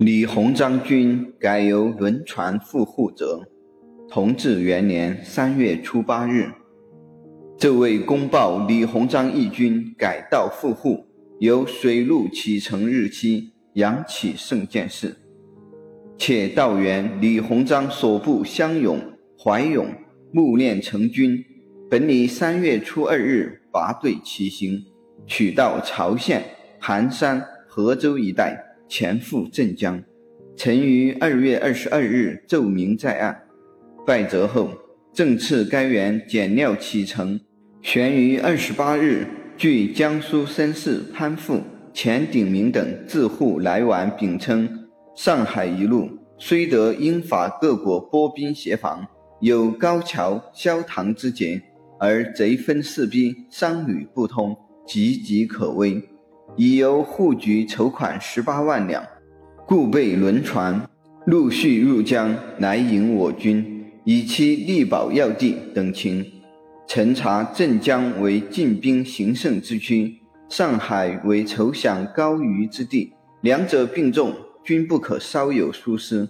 李鸿章军改由轮船赴沪者，同治元年三月初八日，这位公报李鸿章义军改道赴沪，由水路启程日期扬起圣见事。且道员李鸿章所部湘勇、怀勇木练成军，本拟三月初二日拔队起行，取道朝县、寒山、河州一带。前赴镇江，曾于二月二十二日奏明在案。败折后，正赐该员减料启程，旋于二十八日据江苏绅士潘富、钱鼎铭等自沪来往秉称，上海一路虽得英法各国拨兵协防，有高桥、萧塘之节，而贼分四逼，商旅不通，岌岌可危。已由户局筹款十八万两，故备轮船陆续入江来迎我军，以期力保要地等情。陈查镇江为进兵行胜之区，上海为筹饷高余之地，两者并重，均不可稍有疏失。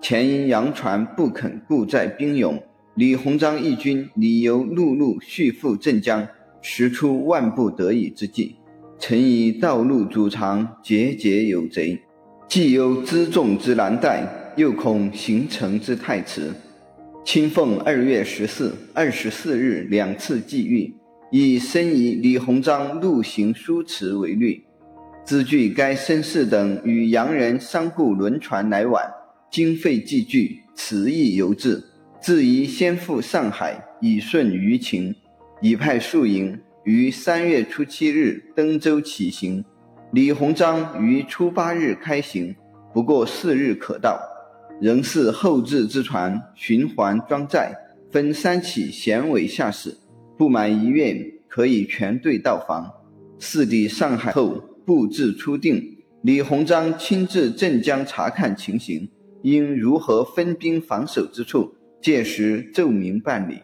前因洋船不肯固载兵勇，李鸿章一军理由陆路续赴镇江，实出万不得已之计。曾以道路阻长，节节有贼，既忧辎重之难带，又恐行程之太迟。清奉二月十四、二十四日两次际遇，以申以李鸿章陆行疏辞为虑。兹据该绅士等与洋人商雇轮船来往，经费既巨，词意犹至，自宜先赴上海，以顺舆情，以派数营。于三月初七日登舟起行，李鸿章于初八日开行，不过四日可到。仍是后置之船循环装载，分三起衔尾下使，不满一月可以全队到防。四抵上海后布置初定，李鸿章亲自镇江查看情形，应如何分兵防守之处，届时奏明办理。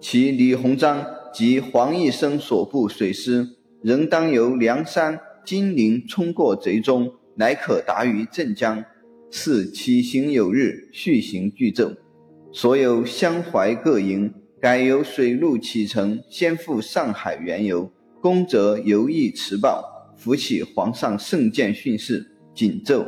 其李鸿章。及黄义生所部水师，仍当由梁山、金陵冲过贼中，乃可达于镇江。是起行有日，续行俱奏。所有湘淮各营，改由水路启程，先赴上海缘由。公则由驿持报，扶起皇上圣鉴训示，谨奏。